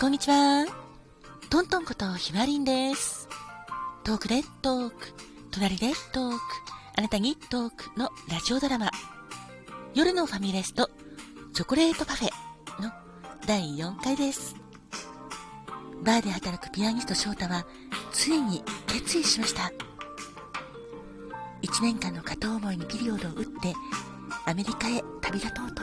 こんにちは。トントンことひまりんです。トークでトーク、隣でトーク、あなたにトークのラジオドラマ、夜のファミレスとチョコレートパフェの第4回です。バーで働くピアニスト翔太は、ついに決意しました。1年間の片思いにピリオドを打って、アメリカへ旅立とうと。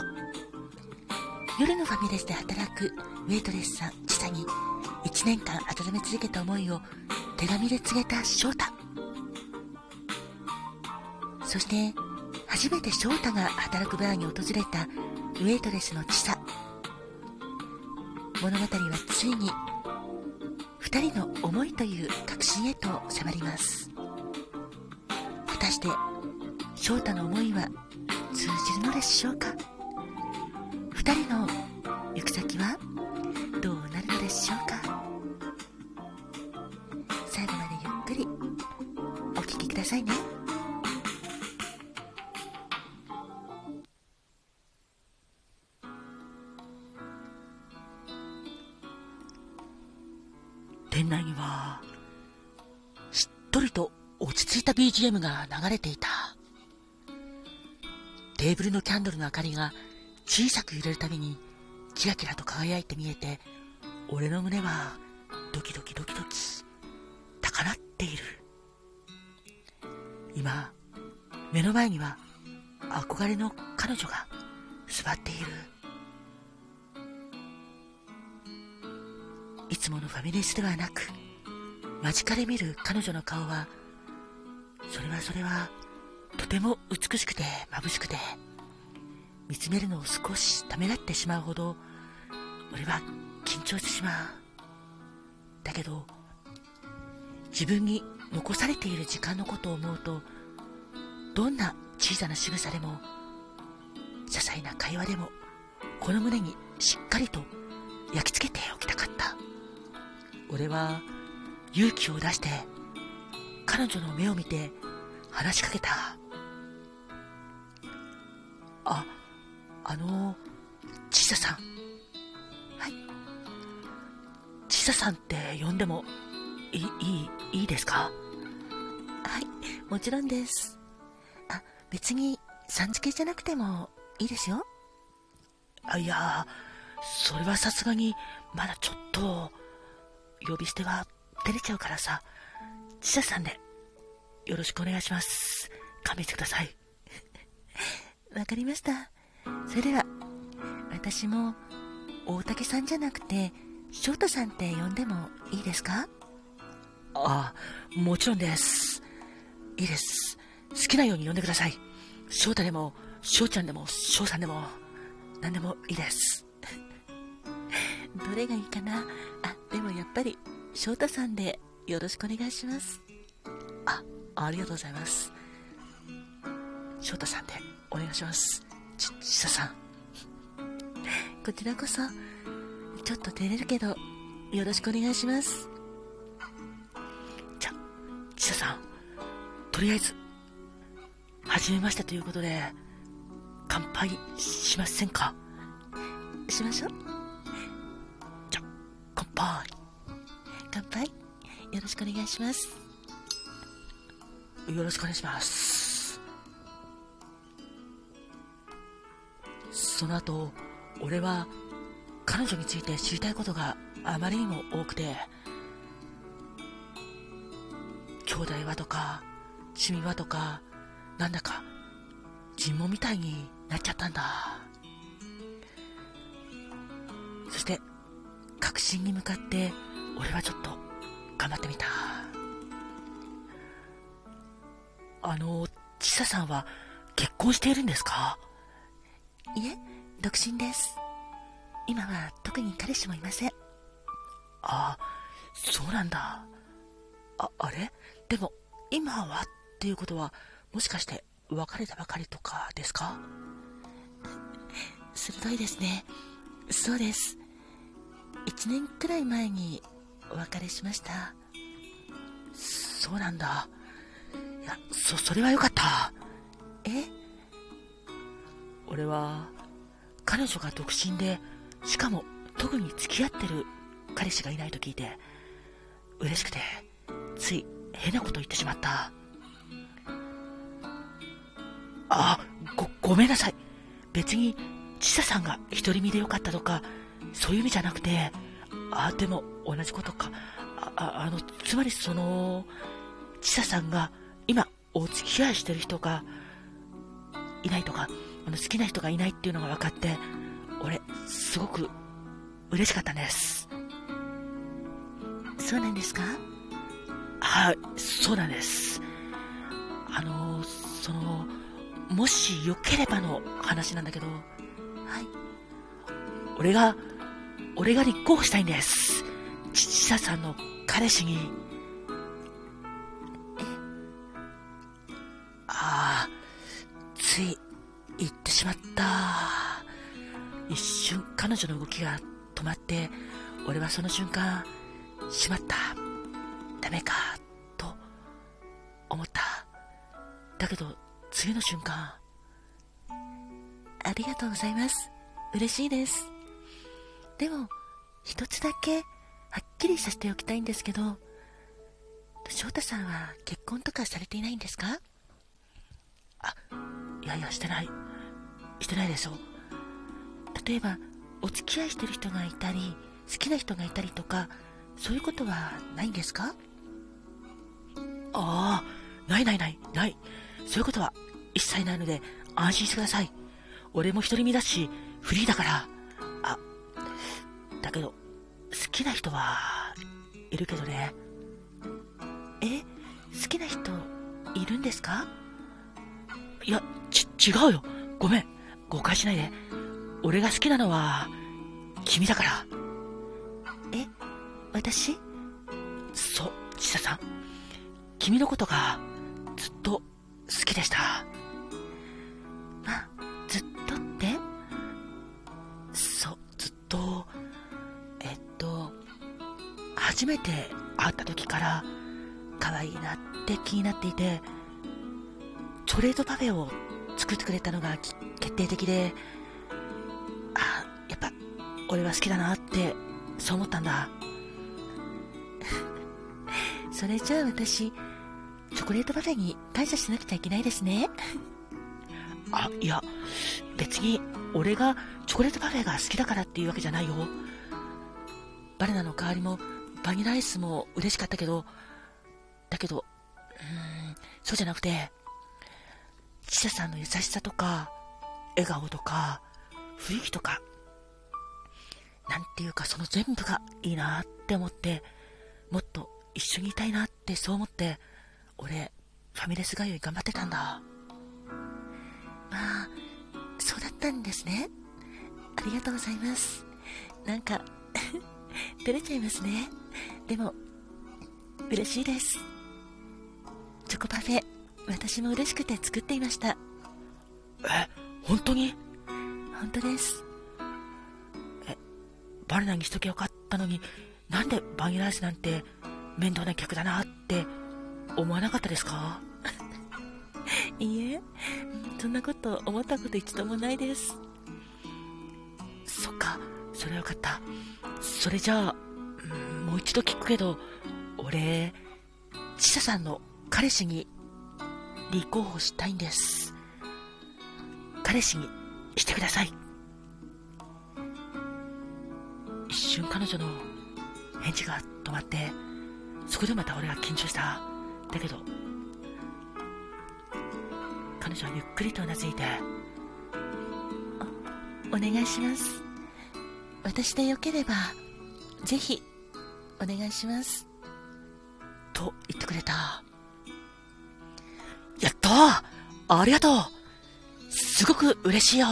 夜のファミレスで働くウェイトレスさん、ちさに、1年間温め続けた思いを手紙で告げた翔太。そして、初めて翔太が働くバーに訪れたウェイトレスのちさ。物語はついに、二人の思いという確信へと迫ります。果たして、翔太の思いは通じるのでしょうか？二人の行く先はどうなるのでしょうか？最後までゆっくりお聴きくださいね。店内にはしっとりと落ち着いた BGM が流れていた。テーブルのキャンドルの明かりが小さく揺れるたびにキラキラと輝いて見えて俺の胸はドキドキドキドキ高鳴っている。今目の前には憧れの彼女が座っている。いつものファミレスではなく間近で見る彼女の顔はそれはそれはとても美しくて眩しくて見つめるのを少しためらってしまうほど俺は緊張してしまう。だけど自分に残されている時間のことを思うとどんな小さな仕草でも些細な会話でもこの胸にしっかりと焼き付けておきたかった。俺は勇気を出して彼女の目を見て話しかけた。あのちささん。はい。ちささんって呼んでもいいいいいいですか？はいもちろんです。あ別にさん付けじゃなくてもいいですよ。あいやそれはさすがにまだちょっと呼び捨ては照れちゃうからさちささんでよろしくお願いします。勘弁してください。わかりましたそれでは、私も、大竹さんじゃなくて、翔太さんって呼んでもいいですか？ああ、もちろんです。いいです。好きなように呼んでください。翔太でも、翔ちゃんでも、翔さんでも、何でもいいです。どれがいいかな？あ、でもやっぱり、翔太さんでよろしくお願いします。あ、ありがとうございます。翔太さんでお願いします。ち、ちささん。こちらこそ、ちょっと照れるけど、よろしくお願いします。じゃ、ちささん、とりあえず、はじめましてということで、乾杯しませんか？しましょう。じゃ、乾杯。乾杯。よろしくお願いします。よろしくお願いします。その後、俺は彼女について知りたいことがあまりにも多くて、兄弟はとか、趣味はとか、なんだか尋問みたいになっちゃったんだ。そして、確信に向かって俺はちょっと頑張ってみた。あの、ちささんは結婚しているんですか？いえ、独身です。今は特に彼氏もいません。あ、そうなんだ。あ、あれ？でも、今はっていうことは、もしかして別れたばかりとかですか？鋭いですね。そうです。1年くらい前にお別れしました。そうなんだ。いや、そ、それはよかった。え？俺は彼女が独身でしかも特に付き合ってる彼氏がいないと聞いて、嬉しくて、つい変なこと言ってしまった。あ、ご、ごめんなさい。別に、ちささんが独り身でよかったとか、そういう意味じゃなくて、あ、でも同じことか。あ、あの、つまりその、ちささんが今お付き合いしてる人がいないとか、あの好きな人がいないっていうのが分かって、俺、すごく嬉しかったんです。そうなんですか？はい、そうなんです。あの、その、もしよければの話なんだけど、はい。俺が、俺が立候補したいんです。父ささんの彼氏に。え？ああ、ついしまった。一瞬彼女の動きが止まって、俺はその瞬間、しまった。ダメか、と思った。だけど、次の瞬間。ありがとうございます。嬉しいです。でも、一つだけ、はっきりさせておきたいんですけど、翔太さんは結婚とかされていないんですか？あ、いやいや、してない。してないでしょ。例えば、お付き合いしてる人がいたり、好きな人がいたりとか、そういうことはないんですか？ああ、ないないない、ない。そういうことは一切ないので安心してください。俺も独り身だし、フリーだから。あ、だけど、好きな人はいるけどね。え、好きな人いるんですか？いや、ち、違うよ。ごめん。誤解しないで。俺が好きなのは、君だから。え、私？そう、ちささん。君のことが、ずっと好きでした。ま、ずっとって？そう、ずっと、えっと、初めて会った時から、可愛いなって気になっていて、チョレートパフェを作ってくれたのが決定的で、あ、やっぱ、俺は好きだなって、そう思ったんだ。それじゃあ私、チョコレートパフェに感謝しなくちゃいけないですね。あ、いや、別に俺がチョコレートパフェが好きだからっていうわけじゃないよ。バナナの代わりもバニラアイスも嬉しかったけど、だけど、うーん、そうじゃなくて、ちささんの優しさとか、笑顔とか、雰囲気とか、なんていうかその全部がいいなって思って、もっと一緒にいたいなってそう思って、俺、ファミレス通い頑張ってたんだ。まあ、そうだったんですね。ありがとうございます。なんか 照れちゃいますね。でも、嬉しいです。チョコパフェ、私も嬉しくて作っていました。え、本当に？本当です。え、バナナにしときゃよかったのに、なんでバニラアイスなんて面倒な客だなって思わなかったですか？いいえ、そんなこと思ったこと一度もないです。そっか、それはよかった。それじゃあ、もう一度聞くけど、俺、ちささんの彼氏に立候補したいんです。彼氏にしてください。一瞬彼女の返事が止まって、そこでまた俺が緊張した。だけど、彼女はゆっくりとうなずいて、お、お願いします。私でよければ、ぜひ、お願いします。と言ってくれた。やったありがとうすごく嬉しいよ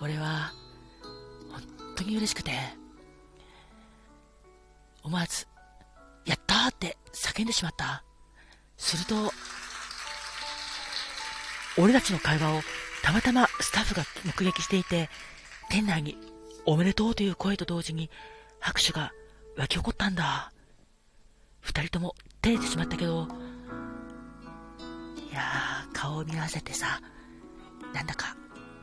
俺は、本当に嬉しくて、思わず、やったーって叫んでしまった。すると、俺たちの会話をたまたまスタッフが目撃していて、店内におめでとうという声と同時に拍手が湧き起こったんだ。二人とも照れてしまったけど、いやー、顔を見合わせてさ、なんだか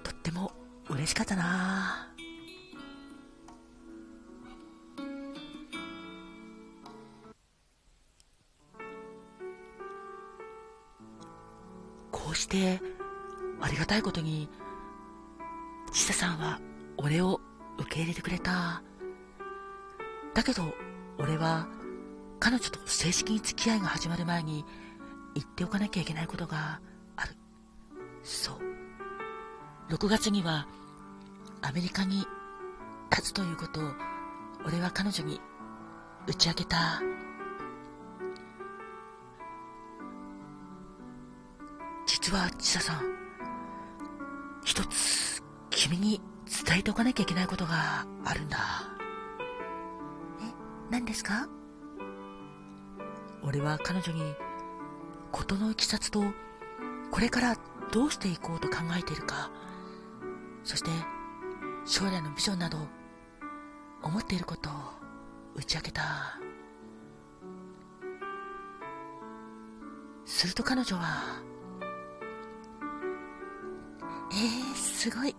とっても嬉しかったな。こうしてありがたいことにちささんは俺を受け入れてくれた。だけど俺は彼女と正式に付き合いが始まる前に言っておかなきゃいけないことがそう。6月にはアメリカに立つということを俺は彼女に打ち明けた。実は千佐さん一つ君に伝えておかなきゃいけないことがあるんだ。え何ですか？俺は彼女に事のいきさつとこれからどうしていこうと考えているかそして将来のビジョンなど思っていることを打ち明けた。すると彼女はえー、すごい。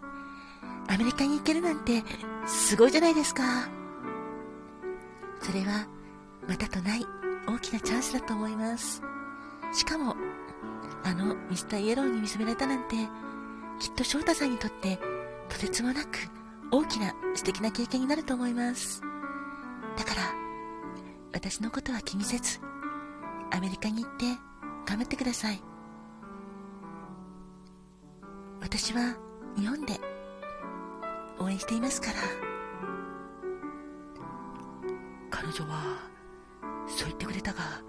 アメリカに行けるなんてすごいじゃないですか。それはまたとない大きなチャンスだと思います。しかもあのミスターイエローに見つめられたなんてきっと翔太さんにとってとてつもなく大きな素敵な経験になると思います。だから私のことは気にせずアメリカに行って頑張ってください。私は日本で応援していますから。彼女はそう言ってくれたが